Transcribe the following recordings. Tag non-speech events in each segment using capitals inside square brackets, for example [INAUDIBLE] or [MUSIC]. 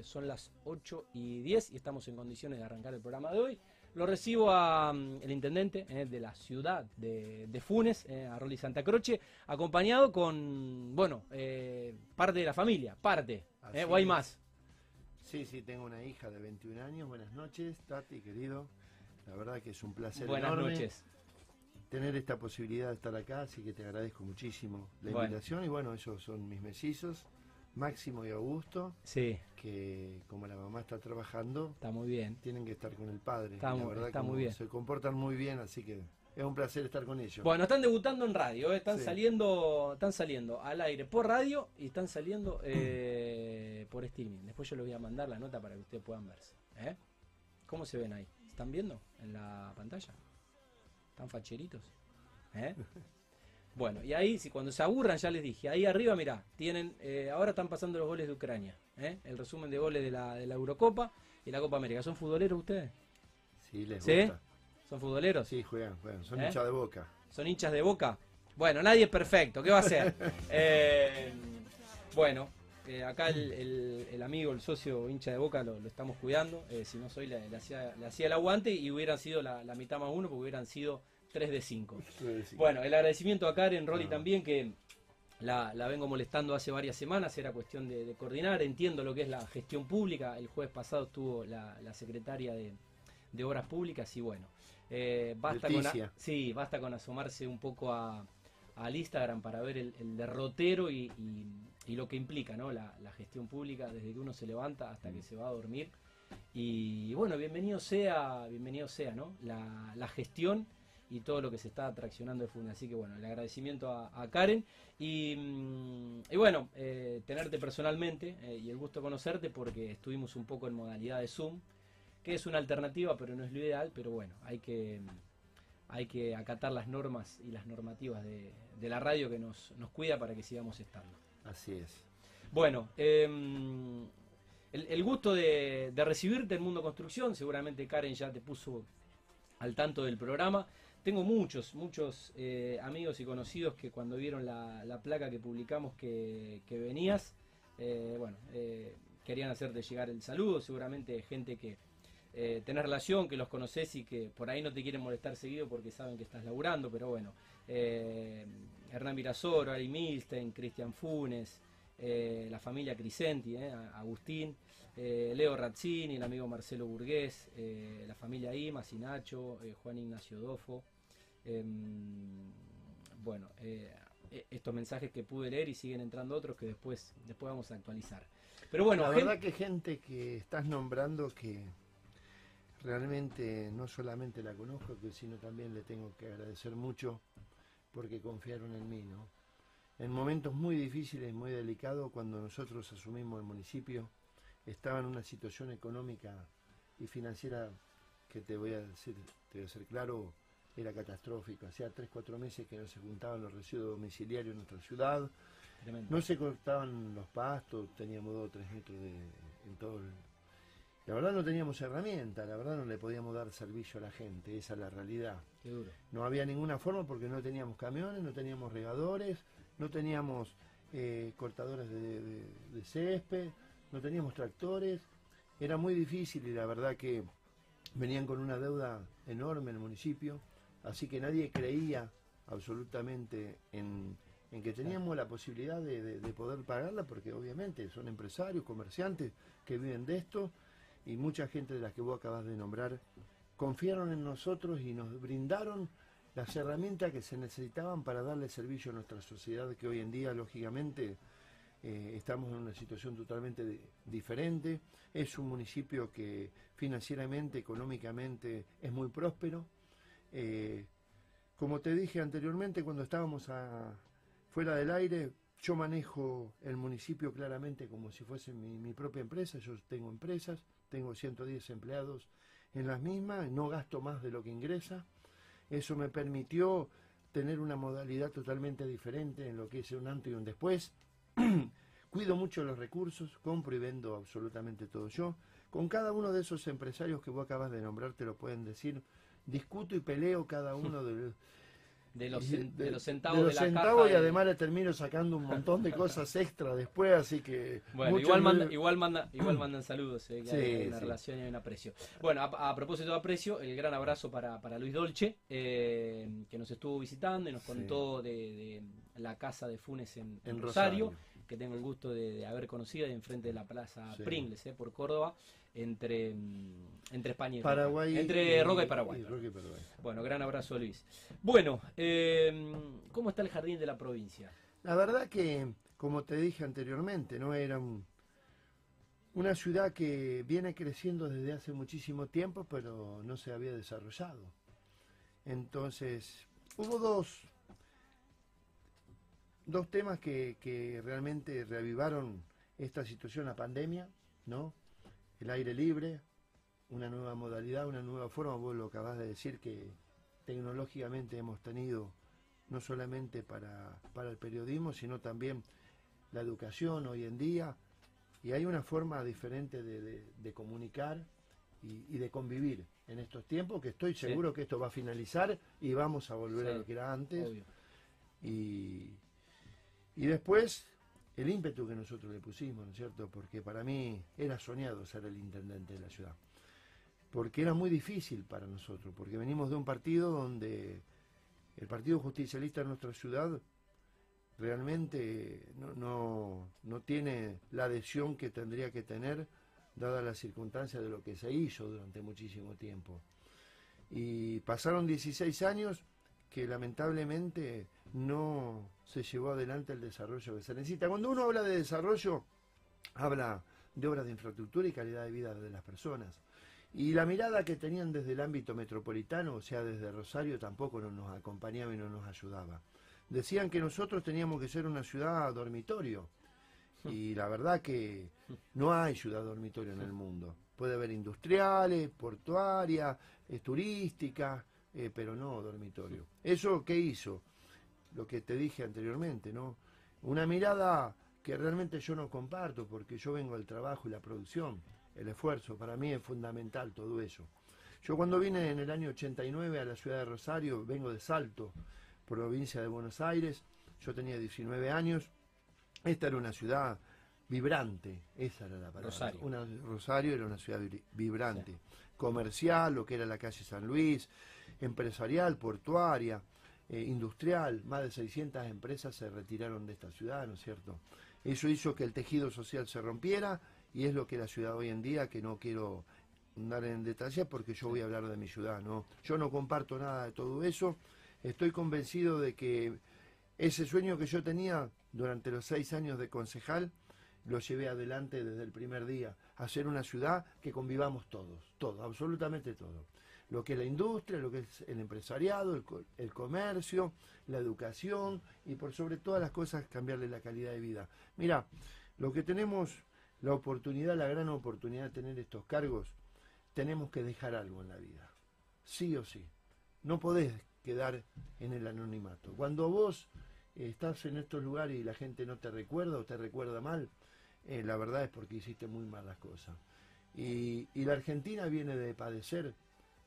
eh, son las 8 y 10 y estamos en condiciones de arrancar el programa de hoy. Lo recibo a mm, el intendente eh, de la ciudad de, de Funes, eh, a Rolly Santa Croce, acompañado con, bueno, eh, parte de la familia, parte, o hay más. Sí, sí, tengo una hija de 21 años. Buenas noches, Tati, querido. La verdad que es un placer Buenas enorme noches. tener esta posibilidad de estar acá, así que te agradezco muchísimo la Bueno. invitación. Y bueno, ellos son mis mellizos, Máximo y Augusto, Sí, que como la mamá está trabajando, está muy bien. tienen que estar con el padre. Está la verdad está muy bien. Se comportan muy bien, así que es un placer estar con ellos. Bueno, están debutando en radio, eh, están Sí. saliendo, están saliendo al aire por radio y están saliendo eh, [CLEARS THROAT] por streaming. Después yo les voy a mandar la nota para que ustedes puedan verse. ¿eh? ¿Cómo se ven ahí? ¿Están viendo en la pantalla? ¿Están facheritos? ¿Eh? [LAUGHS] Bueno, y ahí, si cuando se aburran, ya les dije, ahí arriba, mirá, tienen, eh, ahora están pasando los goles de Ucrania, ¿eh? el resumen de goles de la, de la Eurocopa y la Copa América. ¿Son futboleros ustedes? Sí, les ¿Sí? gusta. ¿Son futboleros? Sí, juegan, juegan. Son ¿Eh? hinchas de boca. ¿Son hinchas de boca? Bueno, nadie es perfecto, ¿qué va a hacer? [LAUGHS] Eh, bueno, eh, acá el, el- el amigo, el socio hincha de boca lo, lo estamos cuidando. si no soy, le, le hacía, le hacía el aguante y hubieran sido la, la mitad más uno, porque hubieran sido 3 de 5. [LAUGHS] Bueno, el agradecimiento a Karen Rolly No. también, que la, la vengo molestando hace varias semanas, era cuestión de, de coordinar, entiendo lo que es la gestión pública, el jueves pasado estuvo la, la secretaria de, de Obras Públicas y bueno, eh, basta, con, a- sí, basta con asomarse un poco a, al Instagram para ver el, el derrotero y, y- y lo que implica ¿no? la, la gestión pública desde que uno se levanta hasta que se va a dormir. Y bueno, bienvenido sea, bienvenido sea, ¿no? La, la gestión y todo lo que se está atraccionando de Funde. Así que bueno, el agradecimiento a, a Karen y, mm, y bueno, eh, tenerte personalmente eh, y el gusto de conocerte porque estuvimos un poco en modalidad de Zoom, que es una alternativa, pero no es lo ideal, pero bueno, hay que, hay que acatar las normas y las normativas de, de la radio que nos, nos cuida para que sigamos estando. Así es. Bueno, em, el, el gusto de, de recibirte en Mundo Construcción, seguramente Karen ya te puso al tanto del programa. Tengo muchos, muchos eh, amigos y conocidos que cuando vieron la, la placa que publicamos que, venías, eh, bueno, eh, querían hacerte llegar el saludo, seguramente gente que tenés relación, que los conoces y que por ahí no te quieren molestar seguido porque saben que estás laburando, pero bueno, Hernán Virasoro, Ari Milstein, Cristian Funes, eh, la familia Crisenti, eh, Agustín, eh, Leo Razzini, el amigo Marcelo Burgués, la familia Imas y Nacho, Juan Ignacio Dofo. em, bueno, e- estos mensajes que pude leer y siguen entrando otros que después, después vamos a actualizar. Pero bueno, la verdad que gente que estás nombrando que realmente no solamente la conozco, sino también le tengo que agradecer mucho porque confiaron en mí, ¿no? En momentos muy difíciles, muy delicados, cuando nosotros asumimos el municipio, estaba en una situación económica y financiera que te voy a decir, te voy a ser claro, era catastrófico. Hacía 3, 4 meses que no se juntaban los residuos domiciliarios en nuestra ciudad, Tremendo. no se cortaban los pastos, teníamos dos o tres metros de, en todo el... La verdad no teníamos herramienta, la verdad no le podíamos dar servicio a la gente, esa es la realidad. Qué duro. No había ninguna forma porque no teníamos camiones, no teníamos regadores, no teníamos eh, cortadores de, césped, no teníamos tractores. Era muy difícil y la verdad que venían con una deuda enorme en el municipio, así que nadie creía absolutamente en, que teníamos la posibilidad de, de- de poder pagarla, porque obviamente son empresarios, comerciantes que viven de esto y mucha gente de las que vos acabas de nombrar confiaron en nosotros y nos brindaron las herramientas que se necesitaban para darle servicio a nuestra sociedad, que hoy en día, lógicamente, eh, estamos en una situación totalmente di- diferente. Es un municipio que financieramente, económicamente, es muy próspero. Eh, como te dije anteriormente, cuando estábamos fuera del aire, yo manejo el municipio claramente como si fuese mi, mi propia empresa. Yo tengo empresas, tengo 110 empleados en las mismas, no gasto más de lo que ingresa. Eso me permitió tener una modalidad totalmente diferente en lo que es un antes y un después. [CLEARS THROAT] Cuido mucho los recursos, compro y vendo absolutamente todo yo. Con cada uno de esos empresarios que vos acabas de nombrar, te lo pueden decir, discuto y peleo cada [LAUGHS] uno de los... de los, de, de- los centavos de de, los la centavos caja y de- además le termino sacando un montón de cosas extra después, así que... Bueno, igual, manda, igual, manda, igual mandan saludos, ve que Sí, hay una sí. relación y hay un aprecio. Bueno, a, a propósito de aprecio, el gran abrazo para, para Luis Dolce, eh, que nos estuvo visitando y nos Sí. contó de, de la casa de Funes en, Rosario, Rosario. que tengo el gusto de, de haber conocido ahí enfrente de la plaza. Pringles, eh, por Córdoba, entre, mm, entre España y Roca. Paraguay. Entre Roca y Paraguay. y Roca y Paraguay. Bueno, gran abrazo Luis. Bueno, eh, ¿cómo está el jardín de la provincia? La verdad que, como te dije anteriormente, no era un- una ciudad que viene creciendo desde hace muchísimo tiempo, pero no se había desarrollado. Entonces, hubo dos, dos temas que, que realmente reavivaron esta situación, la pandemia, ¿no? El aire libre, una nueva modalidad, una nueva forma, vos lo acabas de decir que tecnológicamente hemos tenido no solamente para, para el periodismo, sino también la educación hoy en día. Y hay una forma diferente de, de- de comunicar y, y de convivir en estos tiempos, que estoy Sí. seguro que esto va a finalizar y vamos a volver a lo que era antes. Obvio. Y, y después el ímpetu que nosotros le pusimos, ¿no es cierto? Porque para mí era soñado ser el intendente de la ciudad. Porque era muy difícil para nosotros, porque venimos de un partido donde el Partido Justicialista en nuestra ciudad realmente no, no, no tiene la adhesión que tendría que tener, dadas las circunstancias de lo que se hizo durante muchísimo tiempo. Y pasaron 16 años que lamentablemente no se llevó adelante el desarrollo que se necesita. Cuando uno habla de desarrollo, habla de obras de infraestructura y calidad de vida de las personas. Y la mirada que tenían desde el ámbito metropolitano, o sea, desde Rosario, tampoco no nos acompañaba y no nos ayudaba. Decían que nosotros teníamos que ser una ciudad dormitorio. Y la verdad que no hay ciudad dormitorio en el mundo. Puede haber industriales, portuarias, eh, turísticas, eh, pero no dormitorio. ¿Eso qué hizo? Lo que te dije anteriormente, ¿no? Una mirada que realmente yo no comparto, porque yo vengo del trabajo y la producción, el esfuerzo, para mí es fundamental todo eso. Yo cuando vine en el año 89 a la ciudad de Rosario, vengo de Salto, provincia de Buenos Aires, yo tenía 19 años, esta era una ciudad vibrante, esa era la palabra. Rosario. Una, Rosario era una ciudad vibrante, comercial, lo que era la calle San Luis, empresarial, portuaria, eh, industrial, más de 600 empresas se retiraron de esta ciudad, ¿no es cierto? Eso hizo que el tejido social se rompiera y es lo que la ciudad hoy en día, que no quiero dar en detalle porque yo voy a hablar de mi ciudad, ¿no? Yo no comparto nada de todo eso, estoy convencido de que ese sueño que yo tenía durante los seis años de concejal, lo llevé adelante desde el primer día, hacer una ciudad que convivamos todos, todos, absolutamente todos. Lo que es la industria, lo que es el empresariado, el, el comercio, la educación y por sobre todas las cosas cambiarle la calidad de vida. Mira, lo que tenemos, la oportunidad, la gran oportunidad de tener estos cargos, tenemos que dejar algo en la vida, sí o sí. No podés quedar en el anonimato. Cuando vos estás en estos lugares y la gente no te recuerda o te recuerda mal, eh, la verdad es porque hiciste muy mal las cosas. Y la Argentina viene de padecer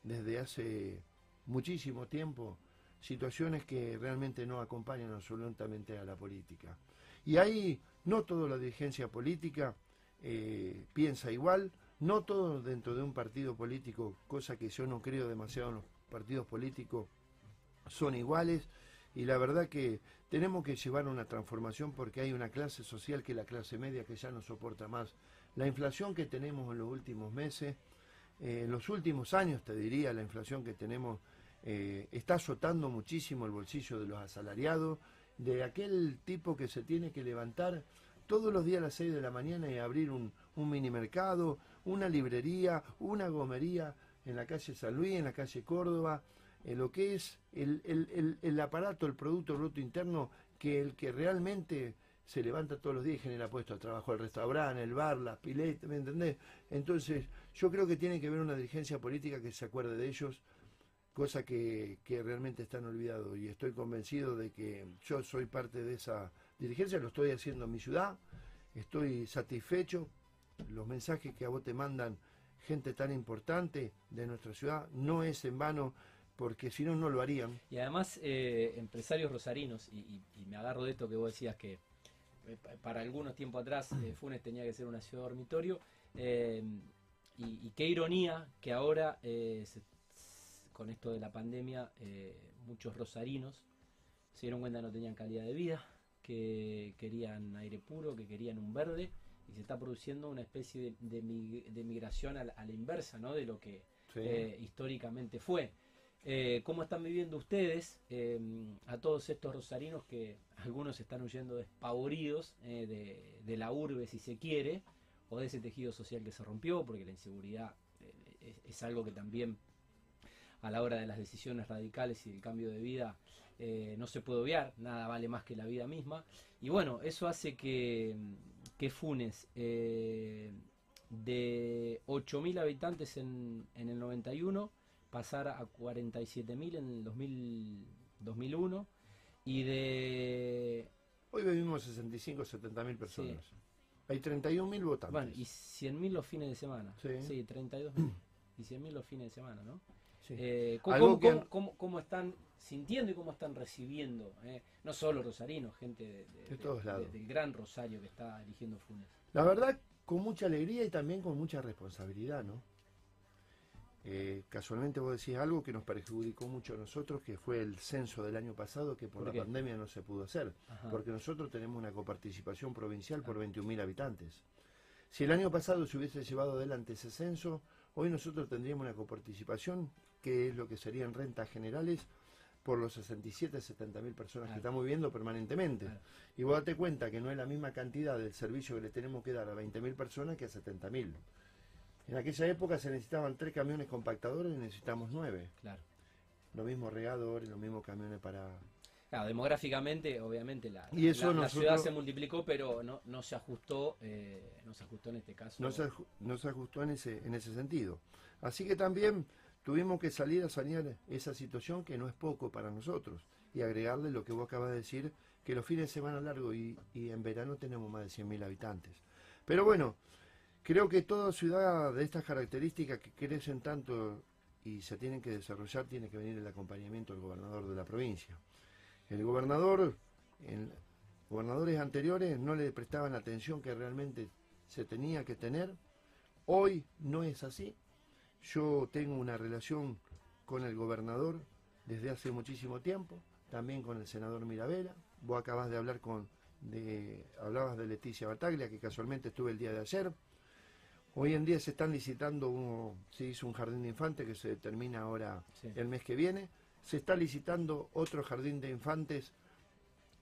desde hace muchísimo tiempo situaciones que realmente no acompañan absolutamente a la política. Y ahí no toda la dirigencia política eh, piensa igual, no todo dentro de un partido político, cosa que yo no creo demasiado en los partidos políticos, son iguales y la verdad que tenemos que llevar una transformación porque hay una clase social que es la clase media que ya no soporta más. La inflación que tenemos en los últimos meses, eh, en los últimos años te diría, la inflación que tenemos eh, está azotando muchísimo el bolsillo de los asalariados, de aquel tipo que se tiene que levantar todos los días a las 6 de la mañana y abrir un, un mini mercado, una librería, una gomería en la calle San Luis, en la calle Córdoba, en lo que es el, el- el- el aparato, el Producto Bruto Interno, que el que realmente se levanta todos los días y genera puestos de trabajo, el restaurante, el bar, las piletas, ¿me entendés? Entonces, yo creo que tiene que haber una dirigencia política que se acuerde de ellos, cosa que, que realmente están olvidados. Y estoy convencido de que yo soy parte de esa dirigencia, lo estoy haciendo en mi ciudad, estoy satisfecho, los mensajes que a vos te mandan gente tan importante de nuestra ciudad, no es en vano porque si no, no lo harían. Y además, eh, empresarios rosarinos, y, me agarro de esto que vos decías que para algunos tiempo atrás eh, [CLEARS THROAT] Funes tenía que ser una ciudad dormitorio, y, qué ironía que ahora, con esto de la pandemia, muchos rosarinos se dieron cuenta que no tenían calidad de vida, que querían aire puro, que querían un verde, y se está produciendo una especie de, migración a la, inversa, ¿no? De lo que históricamente fue. Eh, ¿Cómo están viviendo ustedes em, a todos estos rosarinos que algunos están huyendo despavoridos eh, de, la urbe, si se quiere, o de ese tejido social que se rompió, porque la inseguridad eh, es, algo que también a la hora de las decisiones radicales y del cambio de vida no se puede obviar, nada vale más que la vida misma. Y bueno, eso hace que, que Funes, de 8.000 habitantes en, en el 91, pasar a 47.000 en el 2001 y de... Hoy vivimos 65, 70.000 personas. Hay 31.000 votantes. Bueno, y 100.000 los fines de semana. Sí, sí 32.000. y 100.000 [CLEARS THROAT] los fines de semana, ¿no? Eh, ¿cómo, están sintiendo y cómo están recibiendo? Eh? No solo rosarinos, gente de, todos lados. del gran Rosario que está eligiendo Funes. La verdad, con mucha alegría y también con mucha responsabilidad, ¿no? Eh, casualmente vos decís algo que nos perjudicó mucho a nosotros, que fue el censo del año pasado, que por, la pandemia no se pudo hacer, porque nosotros tenemos una coparticipación provincial por 21.000 habitantes. Si el año pasado se hubiese llevado adelante ese censo, hoy nosotros tendríamos una coparticipación, que es lo que serían rentas generales, por los 67, 70 mil personas que estamos viviendo permanentemente. Y vos date cuenta que no es la misma cantidad del servicio que le tenemos que dar a 20 mil personas que a 70 mil. En aquella época se necesitaban tres camiones compactadores y necesitamos nueve. Claro. Lo mismo regadores, los mismos camiones para... Claro, demográficamente, obviamente, la, la, ciudad se multiplicó, pero no, no se ajustó, eh, no se ajustó en este caso. No se, no se ajustó en ese, en ese sentido. Así que también tuvimos que salir a sanear esa situación que no es poco para nosotros y agregarle lo que vos acabas de decir, que los fines de semana largos y, y en verano tenemos más de 100.000 habitantes. Pero bueno, Creo que toda ciudad de estas características que crecen tanto y se tienen que desarrollar tiene que venir el acompañamiento del gobernador de la provincia. El gobernador, gobernadores anteriores no le prestaban la atención que realmente se tenía que tener. Hoy no es así. Yo tengo una relación con el gobernador desde hace muchísimo tiempo, también con el senador Mirabela. Vos acabas de hablar con, de, hablabas de Leticia Bataglia, que casualmente estuve el día de ayer. Hoy en día se están licitando, se hizo un jardín de infantes que se termina ahora el mes que viene, se está licitando otro jardín de infantes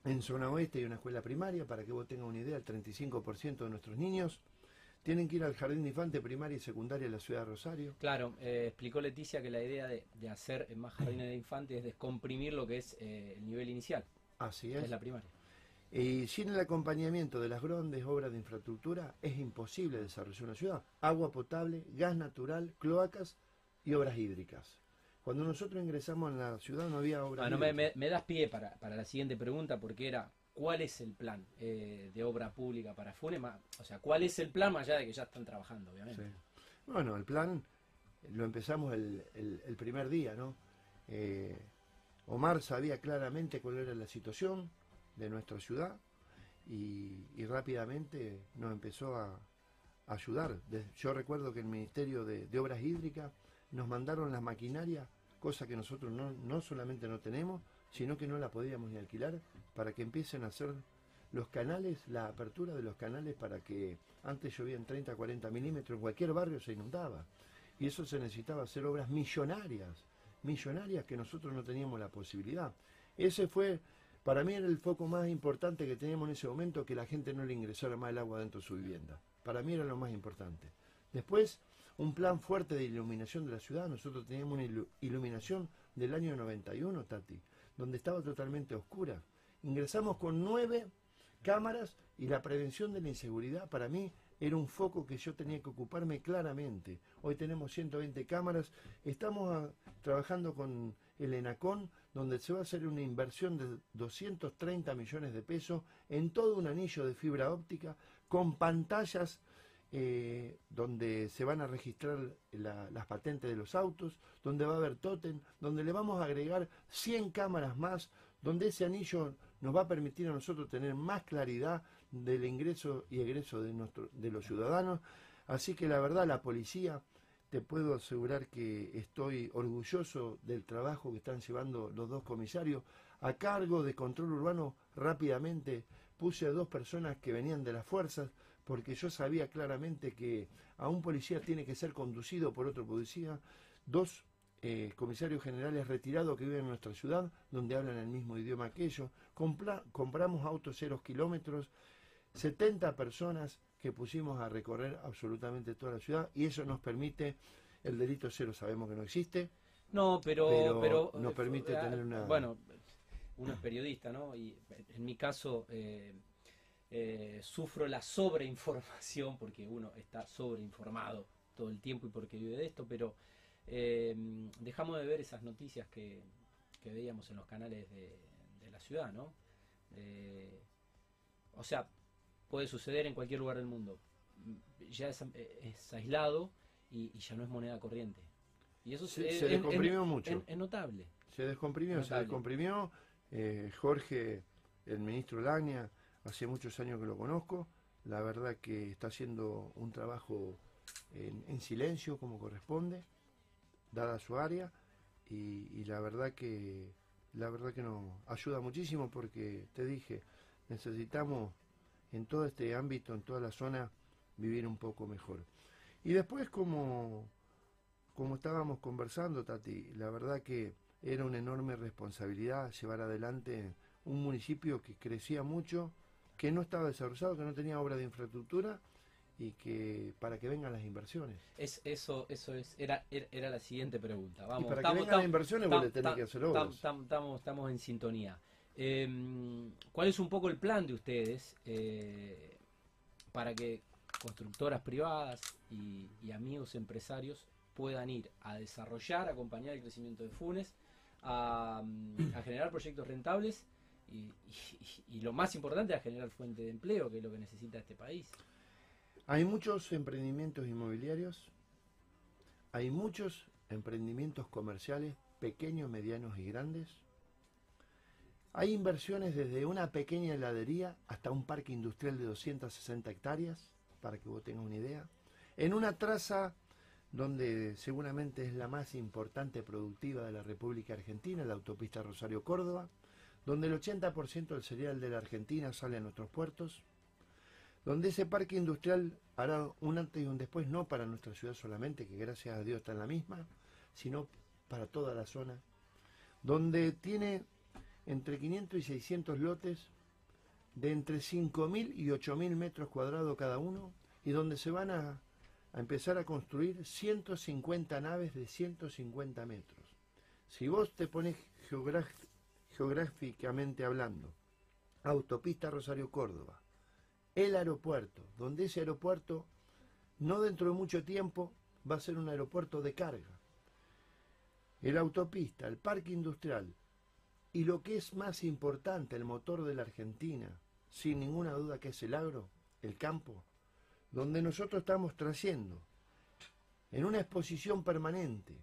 en zona oeste y una escuela primaria, para que vos tengas una idea, el 35% de nuestros niños tienen que ir al jardín de infantes primaria y secundaria de la ciudad de Rosario. Claro, eh, explicó Leticia que la idea de, hacer más jardines de infantes es descomprimir lo que es eh, el nivel inicial. Así es. Es la primaria. Y sin el acompañamiento de las grandes obras de infraestructura es imposible desarrollar una ciudad. Agua potable, gas natural, cloacas y obras hídricas. Cuando nosotros ingresamos en la ciudad no había obras bueno, me, me, das pie para, la siguiente pregunta porque era, ¿cuál es el plan eh, de obra pública para Funema? O sea, ¿cuál es el plan más allá de que ya están trabajando, obviamente? Bueno, el plan lo empezamos el, el, primer día, ¿no? Eh, Omar sabía claramente cuál era la situación, de nuestra ciudad y, rápidamente nos empezó a, ayudar. yo recuerdo que el Ministerio de, Obras Hídricas nos mandaron las maquinarias, cosa que nosotros no, no solamente no tenemos, sino que no la podíamos ni alquilar, para que empiecen a hacer los canales, la apertura de los canales para que antes llovían 30, 40 milímetros, en cualquier barrio se inundaba. Y eso se necesitaba hacer obras millonarias, millonarias que nosotros no teníamos la posibilidad. Ese fue para mí era el foco más importante que teníamos en ese momento que la gente no le ingresara más el agua dentro de su vivienda. Para mí era lo más importante. Después, un plan fuerte de iluminación de la ciudad. Nosotros teníamos una iluminación del año 91, Tati, donde estaba totalmente oscura. Ingresamos con nueve cámaras y la prevención de la inseguridad para mí era un foco que yo tenía que ocuparme claramente. Hoy tenemos 120 cámaras, estamos ah, trabajando con el ENACON donde se va a hacer una inversión de 230 millones de pesos en todo un anillo de fibra óptica con pantallas eh, donde se van a registrar las patentes de los autos, donde va a haber totem, donde le vamos a agregar 100 cámaras más, donde ese anillo nos va a permitir a nosotros tener más claridad del ingreso y egreso de, de los ciudadanos. Así que la verdad, la policía, te puedo asegurar que estoy orgulloso del trabajo que están llevando los dos comisarios. A cargo de control urbano, rápidamente puse a dos personas que venían de las fuerzas, porque yo sabía claramente que a un policía tiene que ser conducido por otro policía, dos eh, comisarios generales retirados que viven en nuestra ciudad, donde hablan el mismo idioma que ellos, compramos autos cero kilómetros, 70 personas que pusimos a recorrer absolutamente toda la ciudad y eso nos permite, el delito cero sabemos que no existe. No, pero, pero, nos permite eh, tener una... Bueno, uno es periodista, ¿no? Y en mi caso... Eh, eh, sufro la sobreinformación porque uno está sobreinformado todo el tiempo y porque vive de esto, pero dejamos de ver esas noticias que, veíamos en los canales de, la ciudad, ¿no? O sea, puede suceder en cualquier lugar del mundo. Ya es, aislado y, ya no es moneda corriente. Y eso se, se descomprimió mucho. Es notable. Se descomprimió, se descomprimió. Jorge, el ministro Lagna, hace muchos años que lo conozco, la verdad que está haciendo un trabajo en, silencio como corresponde, dada su área, y, la verdad que la verdad que nos ayuda muchísimo porque te dije, necesitamos en todo este ámbito, en toda la zona, vivir un poco mejor. Y después como, como estábamos conversando, Tati, la verdad que era una enorme responsabilidad llevar adelante un municipio que crecía mucho, que no estaba desarrollado, que no tenía obra de infraestructura y que para que vengan las inversiones. Es, eso eso es era, era la siguiente pregunta. Vamos, y para que vengan las inversiones vos le tenés que hacer obras. Estamos en sintonía. Em, ¿Cuál es un poco el plan de ustedes eh, para que constructoras privadas y, amigos empresarios puedan ir a desarrollar, acompañar el crecimiento de Funes, a generar proyectos rentables y, lo más importante es generar fuente de empleo, que es lo que necesita este país. Hay muchos emprendimientos inmobiliarios, hay muchos emprendimientos comerciales, pequeños, medianos y grandes. Hay inversiones desde una pequeña heladería hasta un parque industrial de 260 hectáreas, para que vos tengas una idea. En una traza donde seguramente es la más importante productiva de la República Argentina, la autopista Rosario Córdoba, donde el 80% del cereal de la Argentina sale a nuestros puertos, donde ese parque industrial hará un antes y un después, no para nuestra ciudad solamente, que gracias a Dios está en la misma, sino para toda la zona, donde tiene entre 500 y 600 lotes de entre 5.000 y 8.000 metros cuadrados cada uno, y donde se van a, a empezar a construir 150 naves de 150 metros. Si vos te pones geográficamente hablando, autopista Rosario Córdoba, el aeropuerto, donde ese aeropuerto no dentro de mucho tiempo va a ser un aeropuerto de carga. El autopista, el parque industrial y lo que es más importante, el motor de la Argentina, sin ninguna duda que es el agro, el campo, donde nosotros estamos trayendo en una exposición permanente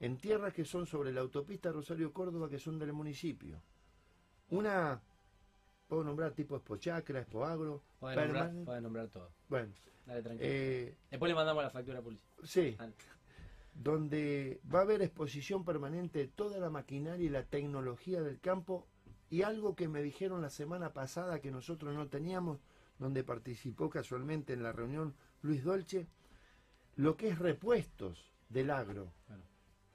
en tierras que son sobre la autopista Rosario Córdoba, que son del municipio. Una, puedo nombrar tipo Expochacra, Expoagro. Puede nombrar, nombrar todo. Bueno. Dale, tranquilo. Eh, Después le mandamos la factura a policía. Sí. Donde va a haber exposición permanente de toda la maquinaria y la tecnología del campo. Y algo que me dijeron la semana pasada que nosotros no teníamos, donde participó casualmente en la reunión Luis Dolce, lo que es repuestos del agro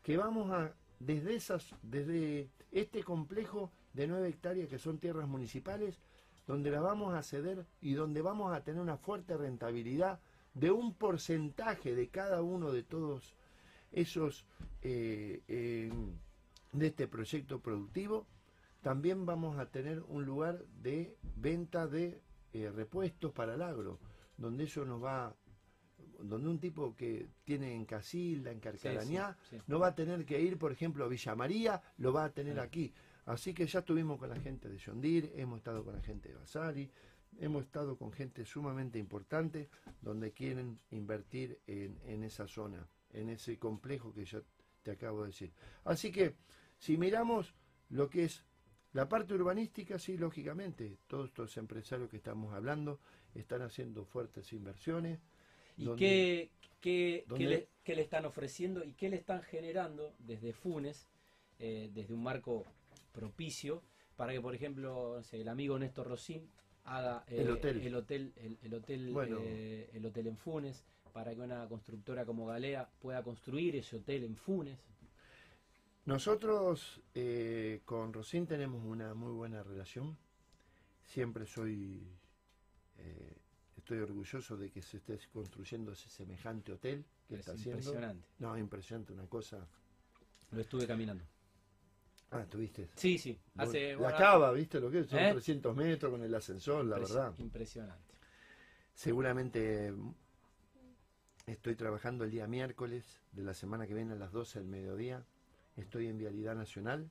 que vamos a, desde, esas, desde este complejo de nueve hectáreas que son tierras municipales, donde las vamos a ceder y donde vamos a tener una fuerte rentabilidad de un porcentaje de cada uno de todos esos eh, de este proyecto productivo, también vamos a tener un lugar de venta de eh, repuestos para el agro, donde eso nos va donde un tipo que tiene en Casilda, en Carcarañá, no va a tener que ir, por ejemplo, a Villa María, lo va a tener aquí. Así que ya estuvimos con la gente de Yondir, hemos estado con la gente de Basari, hemos estado con gente sumamente importante donde quieren invertir en, en esa zona, en ese complejo que ya te acabo de decir. Así que, si miramos lo que es la parte urbanística, sí, lógicamente, todos estos empresarios que estamos hablando están haciendo fuertes inversiones. ¿Y qué, qué, le, qué, le, están ofreciendo y qué le están generando desde Funes, eh, desde un marco propicio, para que, por ejemplo, el amigo Néstor Rosín haga el hotel, el hotel, el, hotel, eh, el hotel en Funes, para que una constructora como Galea pueda construir ese hotel en Funes? Nosotros eh, con Rosín tenemos una muy buena relación. Siempre soy, eh, estoy orgulloso de que se esté construyendo ese semejante hotel que está haciendo. Impresionante. No, impresionante, una cosa. Lo estuve caminando. Ah, ¿estuviste? Sí, sí. Hace, la cava, ¿viste lo que es? Son 300 ¿Eh? metros con el ascensor, la verdad. Impresionante. Seguramente estoy trabajando el día miércoles de la semana que viene a las 12 del mediodía estoy en Vialidad Nacional,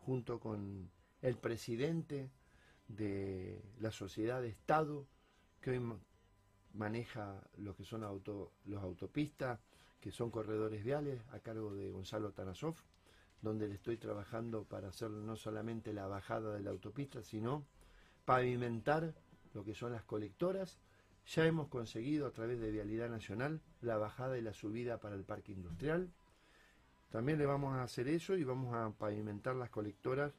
junto con el presidente de la sociedad de Estado, que hoy maneja lo que son auto, los autopistas, que son corredores viales, a cargo de Gonzalo Tanasov, donde le estoy trabajando para hacer no solamente la bajada de la autopista, sino pavimentar lo que son las colectoras. Ya hemos conseguido a través de Vialidad Nacional la bajada y la subida para el parque industrial. También le vamos a hacer eso y vamos a pavimentar las colectoras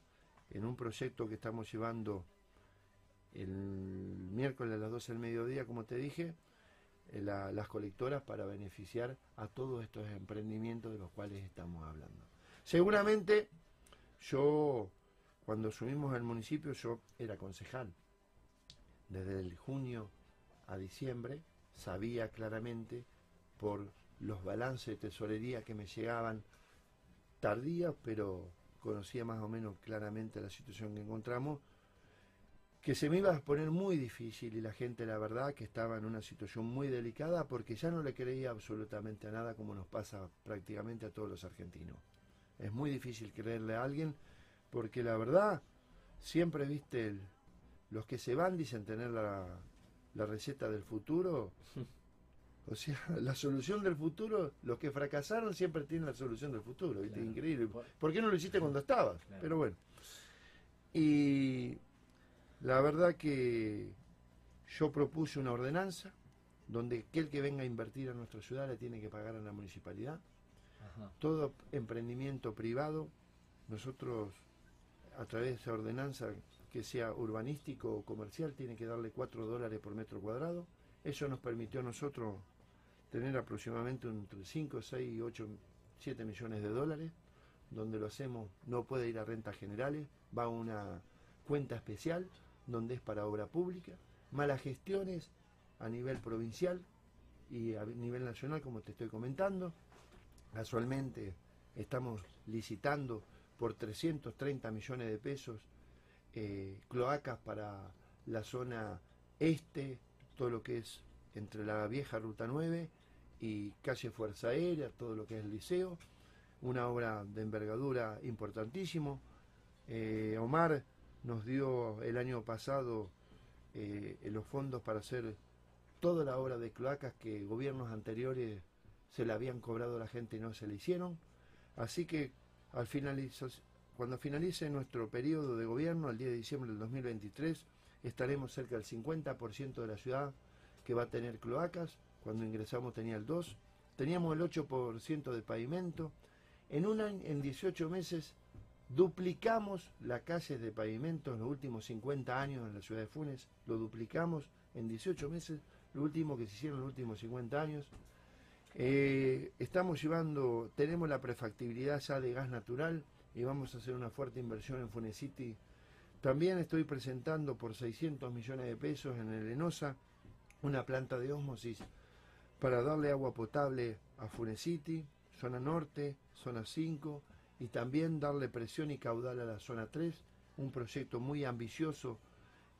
en un proyecto que estamos llevando el miércoles a las 12 del mediodía, como te dije, eh, las colectoras para beneficiar a todos estos emprendimientos de los cuales estamos hablando. Seguramente yo, cuando subimos al municipio, yo era concejal. Desde el junio a diciembre sabía claramente por los balances de tesorería que me llegaban tardía, pero conocía más o menos claramente la situación que encontramos, que se me iba a poner muy difícil y la gente la verdad que estaba en una situación muy delicada porque ya no le creía absolutamente a nada como nos pasa prácticamente a todos los argentinos. Es muy difícil creerle a alguien porque la verdad siempre viste los que se van dicen tener la, la receta del futuro [LAUGHS] O sea, [LAUGHS] la solución del futuro, los que fracasaron siempre tienen la solución del futuro, increíble. ¿Por qué no lo hiciste cuando estabas? Pero bueno. Y la verdad que yo propuse una ordenanza donde aquel que venga a invertir a nuestra ciudad le tiene que pagar a la municipalidad. Todo emprendimiento privado, nosotros a través de esa ordenanza que sea urbanístico o comercial, tiene que darle 4 dólares por metro cuadrado. Eso nos permitió a nosotros tener aproximadamente entre 5, 6, 8, 7 millones de dólares, donde lo hacemos, no puede ir a rentas generales, va a una cuenta especial, donde es para obra pública, malas gestiones a nivel provincial y a nivel nacional, como te estoy comentando. Casualmente estamos licitando por 330 millones de pesos eh, cloacas para la zona este, todo lo que es entre la vieja Ruta 9 y calle Fuerza Aérea, todo lo que es el liceo, una obra de envergadura importantísimo. Eh, Omar nos dio el año pasado eh, los fondos para hacer toda la obra de cloacas que gobiernos anteriores se le habían cobrado a la gente y no se le hicieron. Así que al cuando finalice nuestro periodo de gobierno, al 10 de diciembre del 2023, estaremos cerca del 50% de la ciudad que va a tener cloacas cuando ingresamos tenía el 2, teníamos el 8% de pavimento, en un año, en 18 meses duplicamos las calles de pavimento en los últimos 50 años en la ciudad de Funes, lo duplicamos en 18 meses, lo último que se hicieron en los últimos 50 años. Eh, estamos llevando, tenemos la prefactibilidad ya de gas natural y vamos a hacer una fuerte inversión en Funes City. También estoy presentando por 600 millones de pesos en el ENOSA una planta de ósmosis para darle agua potable a Funesiti, zona norte, zona 5, y también darle presión y caudal a la zona 3, un proyecto muy ambicioso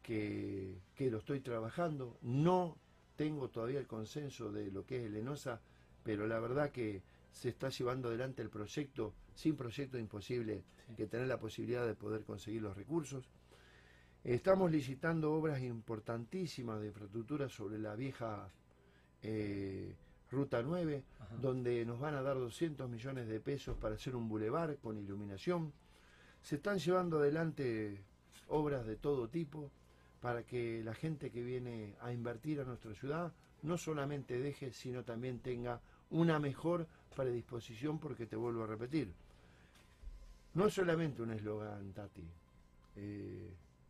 que, lo estoy trabajando. No tengo todavía el consenso de lo que es el ENOSA, pero la verdad que se está llevando adelante el proyecto, sin proyecto imposible que tener la posibilidad de poder conseguir los recursos. Estamos licitando obras importantísimas de infraestructura sobre la vieja eh, Ruta 9, Ajá. donde nos van a dar 200 millones de pesos para hacer un bulevar con iluminación. Se están llevando adelante obras de todo tipo para que la gente que viene a invertir a nuestra ciudad no solamente deje, sino también tenga una mejor predisposición, porque te vuelvo a repetir, no es solamente un eslogan, Tati. Eh,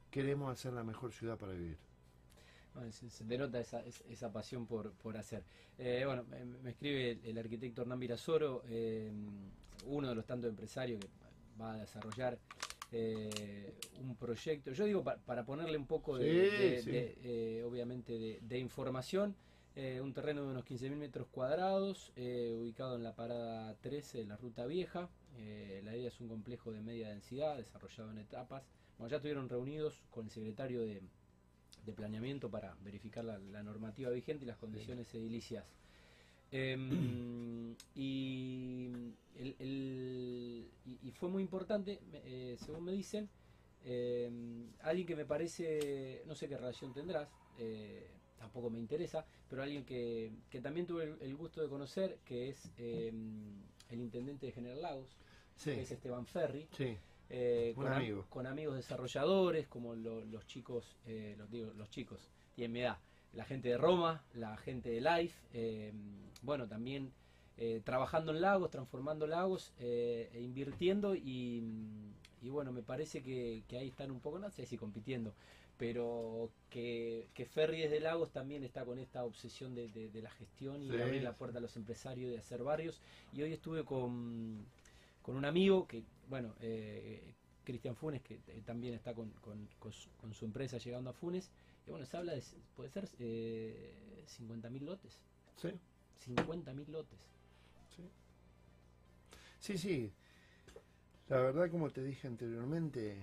queremos hacer la mejor ciudad para vivir. Bueno, se, se denota esa, es- esa pasión por, por hacer. Eh, bueno, me, me escribe el, el arquitecto Hernán Virasoro, eh, uno de los tantos empresarios que va a desarrollar eh, un proyecto. Yo digo pa- para ponerle un poco de, Sí, de- sí. de, obviamente, de, de información. Eh, un terreno de unos 15.000 metros cuadrados, eh, ubicado en la parada 13 de la Ruta Vieja. Eh, la idea es un complejo de media densidad, desarrollado en etapas. Bueno, ya estuvieron reunidos con el secretario de, de planeamiento para verificar la, la normativa vigente y las condiciones edilicias. Em, [CLEARS THROAT] y, el- el- y- y fue muy importante, según me dicen, em, alguien que me parece, no sé qué relación tendrás, eh, tampoco me interesa, pero alguien que, que también tuve el, gusto de conocer, que es em, el intendente de General Lagos, Sí, que es Esteban Ferri, sí, eh, con, am- amigo. con amigos desarrolladores, como lo- los chicos, eh, los, digo, los chicos, tienen mi edad, la gente de Roma, la gente de Life, eh, bueno, también eh, trabajando en lagos, transformando lagos, eh, e invirtiendo y, y bueno, me parece que, que ahí están un poco, no sé si compitiendo, pero que, que Ferry desde Lagos también está con esta obsesión de, de- de la gestión y de abrir la puerta a los empresarios, de hacer barrios. Y hoy estuve con, con un amigo que, bueno, eh, Cristian Funes, que eh, también está con, con- con su, con su empresa llegando a Funes. Y bueno, se habla de, puede ser, eh, 50.000 lotes. sí, 50.000 lotes. sí. Sí, sí. La verdad, como te dije anteriormente,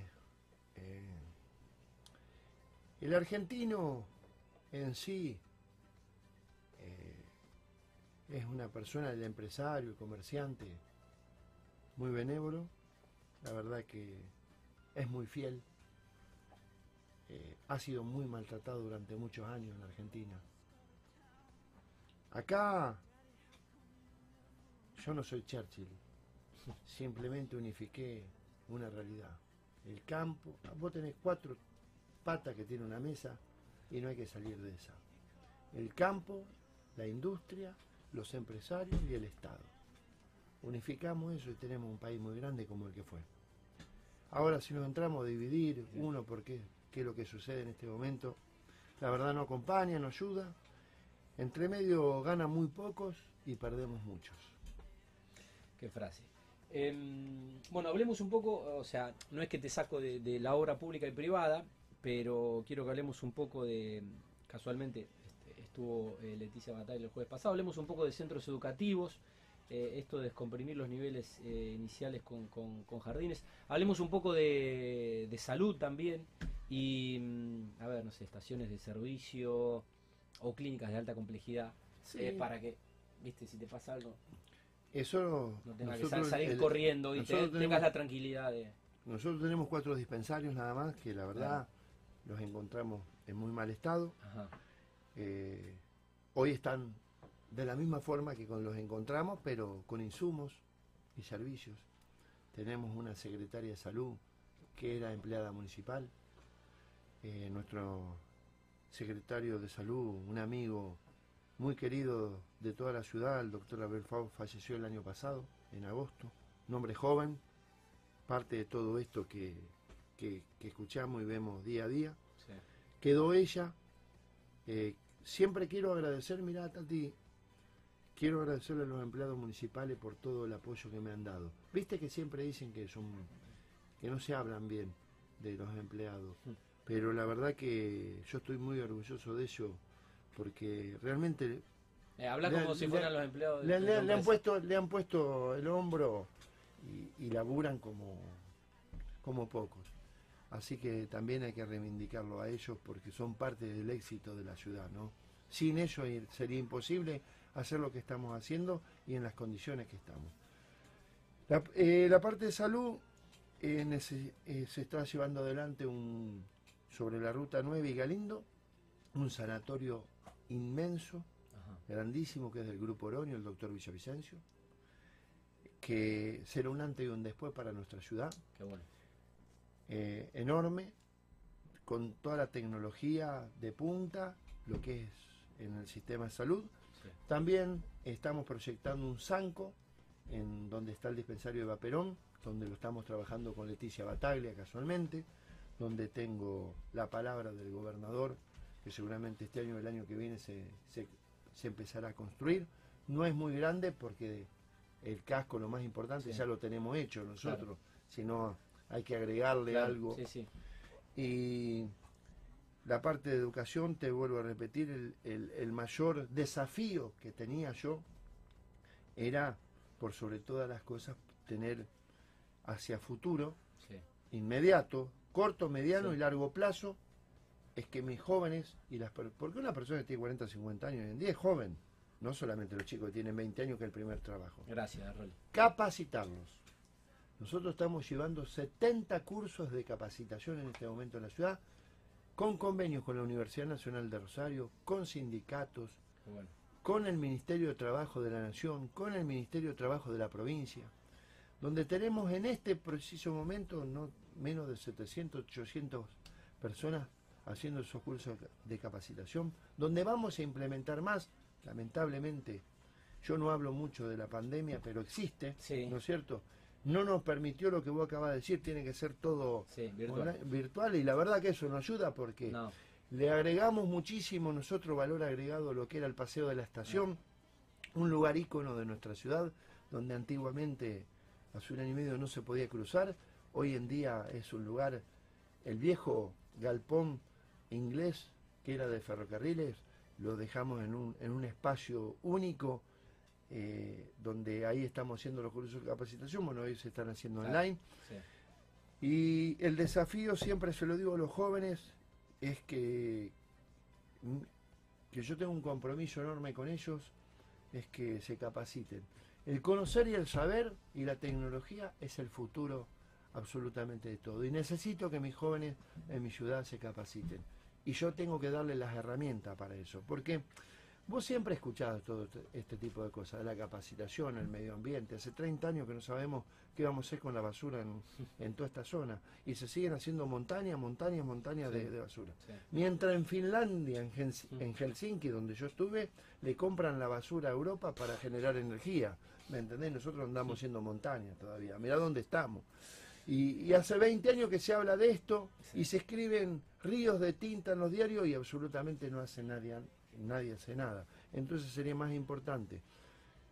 eh, el argentino en sí eh, es una persona, el empresario, el comerciante, muy benévolo. La verdad que es muy fiel. Eh, ha sido muy maltratado durante muchos años en Argentina. Acá yo no soy Churchill, simplemente unifiqué una realidad. El campo, vos tenés cuatro patas que tiene una mesa y no hay que salir de esa. El campo, la industria, los empresarios y el Estado. Unificamos eso y tenemos un país muy grande como el que fue. Ahora si nos entramos a dividir uno porque qué es lo que sucede en este momento, la verdad no acompaña, no ayuda. Entre medio ganan muy pocos y perdemos muchos. Qué frase. Em, bueno, hablemos un poco, o sea, no es que te saco de, de la obra pública y privada, pero quiero que hablemos un poco de, casualmente este, estuvo eh, Leticia Batalla el jueves pasado, hablemos un poco de centros educativos, eh, esto de descomprimir los niveles eh, iniciales con, con- con jardines, hablemos un poco de, de salud también y, mm, a ver, no sé, estaciones de servicio o clínicas de alta complejidad, eh, para que, viste, si te pasa algo, Eso no tengas que nosotros, salir el- corriendo y nosotros tengas la tranquilidad de... nosotros tenemos cuatro dispensarios nada más que la verdad los encontramos en muy mal estado. Ajá. Eh, hoy están de la misma forma que con los encontramos, pero con insumos y servicios. Tenemos una secretaria de salud que era empleada municipal. Eh, nuestro secretario de salud, un amigo muy querido de toda la ciudad, el doctor Abel Fau, falleció el año pasado, en agosto. Un hombre joven, parte de todo esto que, que- que escuchamos y vemos día a día Sí. quedó ella. Eh, siempre quiero agradecer, mirá Tati, quiero agradecerle a los empleados municipales por todo el apoyo que me han dado. Viste que siempre dicen que son que no se hablan bien de los empleados, Mm. pero la verdad que yo estoy muy orgulloso de ello porque realmente Eh, habla Le- como si le- fueran los empleados de, le, le- han puesto le han puesto el hombro y, y laburan como como pocos así que también hay que reivindicarlo a ellos porque son parte del éxito de la ciudad no sin ellos sería imposible hacer lo que estamos haciendo y en las condiciones que estamos la, eh, la parte de salud eh, eh, se está llevando adelante un, sobre la ruta 9 y Galindo, un sanatorio inmenso, Ajá. grandísimo, que es del Grupo Oroño, el doctor Villavicencio, que será un antes y un después para nuestra ciudad, Qué bueno. Eh, enorme, con toda la tecnología de punta, lo que es en el sistema de salud. Sí. También estamos proyectando un Sanco, en donde está el dispensario de Vaperón, donde lo estamos trabajando con Leticia Bataglia casualmente, donde tengo la palabra del gobernador, que seguramente este año o el año que viene se, se- se empezará a construir. No es muy grande porque el casco, lo más importante, Sí. ya lo tenemos hecho nosotros, Claro. sino hay que agregarle Claro, algo. Sí, sí. Y la parte de educación, te vuelvo a repetir, el, el- el mayor desafío que tenía yo era, por sobre todas las cosas, tener hacia futuro, sí. inmediato, corto, mediano y largo plazo, es que mis jóvenes, y las porque una persona que tiene 40 50 años hoy en día es joven, no solamente los chicos que tienen 20 años que es el primer trabajo Gracias, capacitarlos. Nosotros estamos llevando 70 cursos de capacitación en este momento en la ciudad, con convenios con la Universidad Nacional de Rosario, con sindicatos, bueno. con el Ministerio de Trabajo de la Nación, con el Ministerio de Trabajo de la provincia, donde tenemos en este preciso momento no menos de 700, 800 personas haciendo esos cursos de capacitación, donde vamos a implementar más, lamentablemente, yo no hablo mucho de la pandemia, pero existe, Sí. ¿no es cierto? No nos permitió lo que vos acabas de decir, tiene que ser todo Sí, virtual. online- virtual y la verdad que eso nos ayuda porque No, le agregamos muchísimo nosotros valor agregado a lo que era el paseo de la estación, un lugar ícono de nuestra ciudad, donde antiguamente hace un año y medio no se podía cruzar, hoy en día es un lugar, el viejo galpón inglés que era de ferrocarriles, lo dejamos en un, en un espacio único, eh, donde ahí estamos haciendo los cursos de capacitación, bueno, hoy se están haciendo Claro. online. sí. Y el desafío, siempre se lo digo a los jóvenes, es que, que yo tengo un compromiso enorme con ellos, es que se capaciten. El conocer y el saber y la tecnología es el futuro absolutamente de todo. Y necesito que mis jóvenes en mi ciudad se capaciten. Y yo tengo que darles las herramientas para eso. Porque vos siempre escuchado todo este- este tipo de cosas, de la capacitación, el medio ambiente. Hace 30 años que no sabemos qué vamos a hacer con la basura en, [LAUGHS] en toda esta zona. Y se siguen haciendo montañas, montañas, montañas de, Sí. de basura. sí. Mientras en Finlandia, en, Hels- Mm. en Helsinki, donde yo estuve, le compran la basura a Europa para generar energía. ¿Me entendés? Nosotros andamos haciendo montañas todavía. Mirá dónde estamos. Y, y hace 20 años que se habla de esto Sí. y se escriben ríos de tinta en los diarios y absolutamente no hace nadie, nadie hace nada. Entonces sería más importante.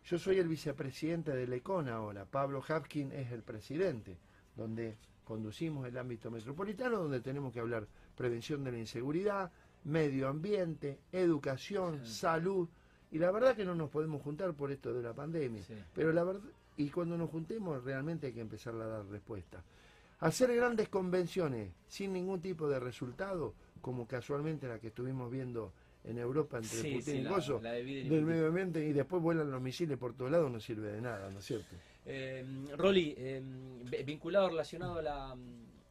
Yo soy el vicepresidente del ECON ahora, Pablo Hapkin es el presidente, donde conducimos el ámbito metropolitano, donde tenemos que hablar prevención de la inseguridad, medio ambiente, educación, Sí. salud, y la verdad que no nos podemos juntar por esto de la pandemia. Sí. Pero la verdad, y cuando nos juntemos realmente hay que empezar a dar respuesta. Hacer grandes convenciones sin ningún tipo de resultado, como casualmente la que estuvimos viendo en Europa entre Sí, Putin sí, y Coso, del medio ambiente, y después vuelan los misiles por todos lados, no sirve de nada, ¿no es cierto? Eh, Rolly, eh, vi- vinculado, relacionado a la,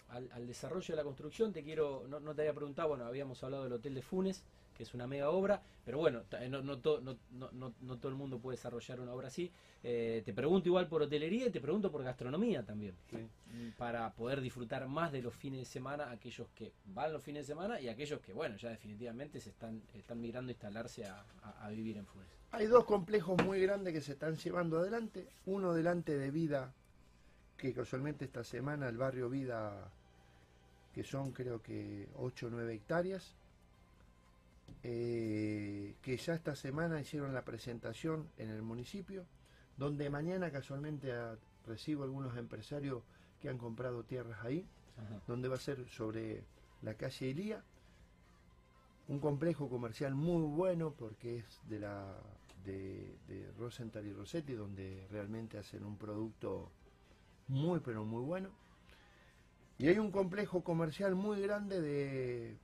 al, al desarrollo de la construcción, te quiero, no, no te había preguntado, bueno, habíamos hablado del Hotel de Funes, que es una mega obra, pero bueno, ta- no, no, to- no, no- no- no todo el mundo puede desarrollar una obra así. Eh, te pregunto igual por hotelería y te pregunto por gastronomía también, para poder disfrutar más de los fines de semana, aquellos que van los fines de semana y aquellos que, bueno, ya definitivamente se están, están migrando a instalarse a, a- a vivir en Funes. Hay dos complejos muy grandes que se están llevando adelante. Uno delante de Vida, que casualmente esta semana el barrio Vida, que son creo que 8 o 9 hectáreas, eh, que ya esta semana hicieron la presentación en el municipio, donde mañana casualmente recibo algunos empresarios que han comprado tierras ahí Ajá. donde va a ser sobre la calle Ilía. Un complejo comercial muy bueno porque es de la de, de Rosenthal y Rossetti, donde realmente hacen un producto muy pero muy bueno. Y hay un complejo comercial muy grande de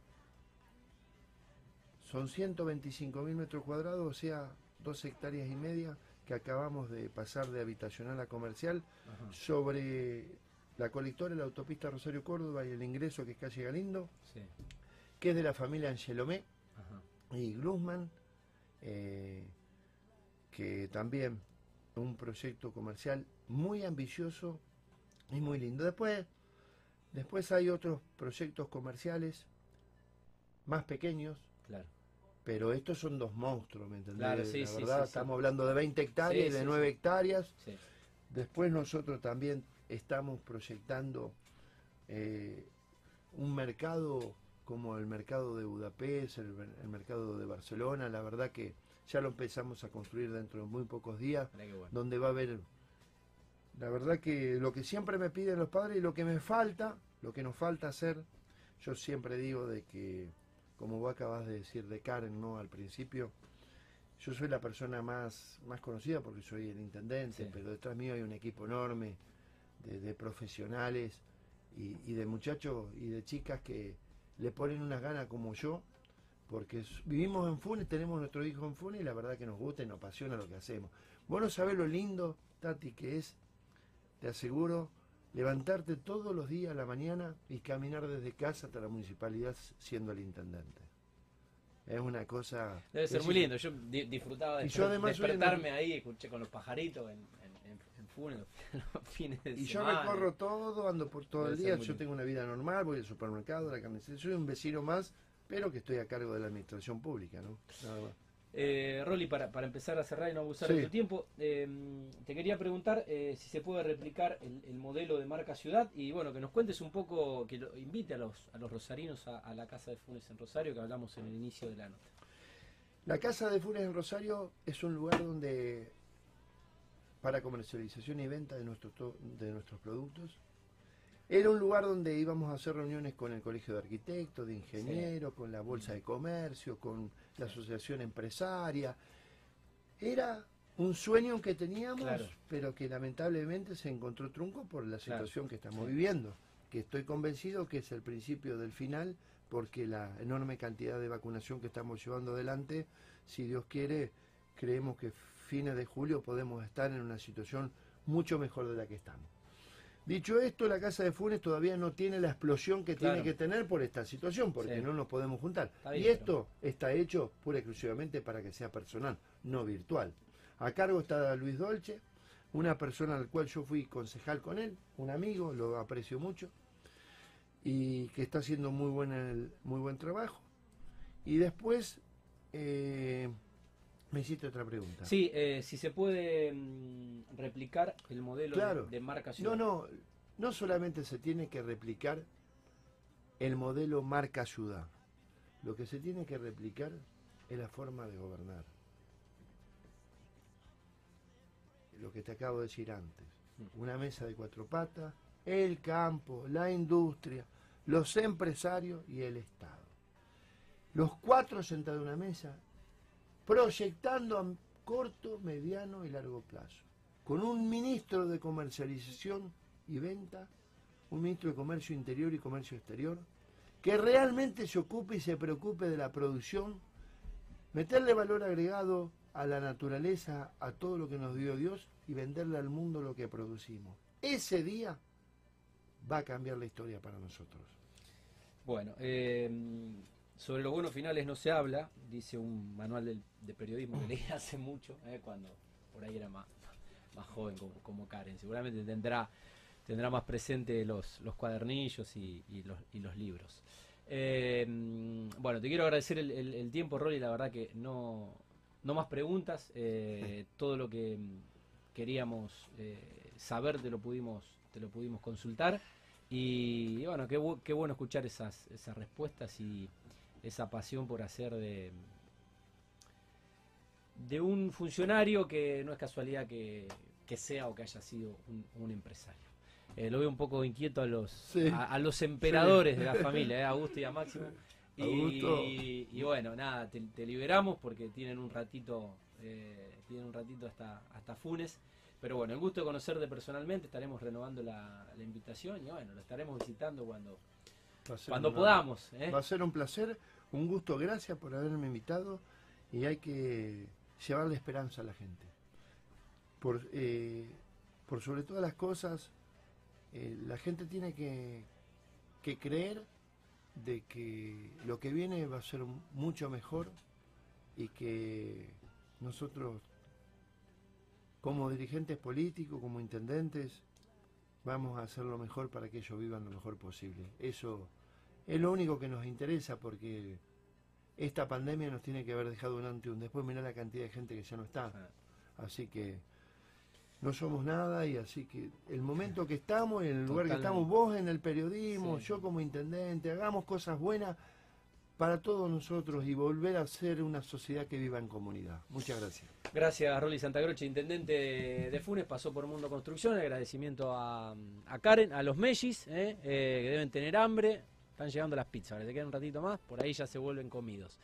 son 125 mil metros cuadrados, o sea, dos hectáreas y media que acabamos de pasar de habitacional a comercial Ajá. sobre la colectora, la autopista Rosario Córdoba y el ingreso que es calle Galindo, Sí. que es de la familia Angelomé Ajá. y Glusman, eh, que también un proyecto comercial muy ambicioso y muy lindo. Después, después hay otros proyectos comerciales más pequeños, Claro. Pero estos son dos monstruos, ¿me entendés? Claro, sí, la sí, verdad, sí, estamos hablando de 20 hectáreas y de sí, 9 sí. hectáreas. Sí. Después nosotros también estamos proyectando eh, un mercado como el mercado de Budapest, el, el mercado de Barcelona, la verdad que ya lo empezamos a construir dentro de muy pocos días, bueno. donde va a haber, la verdad que lo que siempre me piden los padres y lo que me falta, lo que nos falta hacer, yo siempre digo de que, como vos acabas de decir de Karen, ¿no? Al principio, yo soy la persona más, más conocida porque soy el intendente, Sí. pero detrás mío hay un equipo enorme de, de profesionales y, y de muchachos y de chicas que le ponen unas ganas como yo, porque vivimos en Funes, tenemos nuestro hijo en Funes y la verdad que nos gusta y nos apasiona lo que hacemos. Vos no sabés lo lindo, Tati, que es, te aseguro, levantarte todos los días a la mañana y caminar desde casa hasta la municipalidad siendo el intendente. Es una cosa... Debe ser muy lindo. Yo di- disfrutaba de Y yo además despertarme ahí, escuché con los pajaritos en, en, en, en Funes los, [LAUGHS] fines de Y yo recorro todo, ando por todo Debe el día, yo lindo. tengo una vida normal, voy al supermercado, a la carnicería, soy un vecino más, pero que estoy a cargo de la administración pública, ¿no? Nada más. Eh, Rolly, para, para empezar a cerrar y no abusar Sí. de tu tiempo, eh, te quería preguntar eh, si se puede replicar el, el modelo de marca ciudad y bueno, que nos cuentes un poco, que lo, invite a los, a los rosarinos a, a la Casa de Funes en Rosario, que hablamos en el inicio de la nota. La Casa de Funes en Rosario es un lugar donde, para comercialización y venta de nuestros, de nuestros productos, era un lugar donde íbamos a hacer reuniones con el Colegio de Arquitectos, de Ingenieros, con la Bolsa de Comercio, con la Asociación Empresaria. Era un sueño que teníamos, Claro. pero que lamentablemente se encontró trunco por la Claro. situación que estamos Sí. viviendo, que estoy convencido que es el principio del final, porque la enorme cantidad de vacunación que estamos llevando adelante, si Dios quiere, creemos que fines de julio podemos estar en una situación mucho mejor de la que estamos. Dicho esto, la Casa de Funes todavía no tiene la explosión que Claro. tiene que tener por esta situación, porque Sí. no nos podemos juntar. Y esto está hecho pura y exclusivamente para que sea personal, no virtual. A cargo está Luis Dolce, una persona al cual yo fui concejal con él, un amigo, lo aprecio mucho, y que está haciendo muy buen, el- muy buen trabajo. Y después, eh, me hiciste otra pregunta. Sí, eh, si se puede mm, replicar el modelo de- de, marca ciudad. No, no, no solamente se tiene que replicar el modelo marca ciudad, lo que se tiene que replicar es la forma de gobernar. Lo que te acabo de decir antes, una mesa de cuatro patas, el campo, la industria, los empresarios y el Estado. Los cuatro sentados en una mesa, proyectando a corto, mediano y largo plazo con un ministro de comercialización y venta, un ministro de comercio interior y comercio exterior, que realmente se ocupe y se preocupe de la producción, meterle valor agregado a la naturaleza, a todo lo que nos dio Dios y venderle al mundo lo que producimos. Ese día va a cambiar la historia para nosotros. Bueno, eh, sobre los buenos finales no se habla, dice un manual del- de periodismo que leí [LAUGHS] hace mucho, eh, cuando por ahí era más, más joven como, como Karen. Seguramente tendrá, tendrá más presente los, los cuadernillos y, y los, y los libros. Eh, bueno, te quiero agradecer el, el- el tiempo, Rolly, la verdad que no, no más preguntas, eh, todo lo que mm, queríamos eh, saber te lo pudimos, te lo pudimos consultar. Y, y bueno, qué, qué bueno escuchar esas, esas respuestas y esa pasión por hacer de, de un funcionario que no es casualidad que, que sea o que haya sido un, un empresario. Eh, lo veo un poco inquieto a los, Sí. a, a los emperadores de la familia, eh, a Augusto y a Máximo. [LAUGHS] Y, bueno, nada, te, te liberamos porque tienen un ratito, eh, tienen un ratito hasta, hasta Funes. Pero bueno, el gusto de conocerte personalmente, estaremos renovando la, la invitación y bueno, lo estaremos visitando cuando, cuando podamos. ¿eh? Va a ser un placer, un gusto, gracias por haberme invitado y hay que llevarle esperanza a la gente. Por, eh, por sobre todas las cosas, eh, la gente tiene que, que creer de que lo que viene va a ser mucho mejor y que nosotros como dirigentes políticos, como intendentes, vamos a hacer lo mejor para que ellos vivan lo mejor posible. Eso es lo único que nos interesa porque esta pandemia nos tiene que haber dejado un antes y un después. Mirá la cantidad de gente que ya no está. Así que no somos nada y así que el momento que estamos, en el lugar que estamos, vos en el periodismo, yo como intendente, hagamos cosas buenas para todos nosotros y volver a ser una sociedad que viva en comunidad. Muchas gracias. Gracias, Rolly Santagroche, intendente de Funes, pasó por Mundo Construcción. Agradecimiento a, Karen, a los Mellis, eh, eh, que deben tener hambre. Están llegando las pizzas, se quedan un ratito más, por ahí ya se vuelven comidos.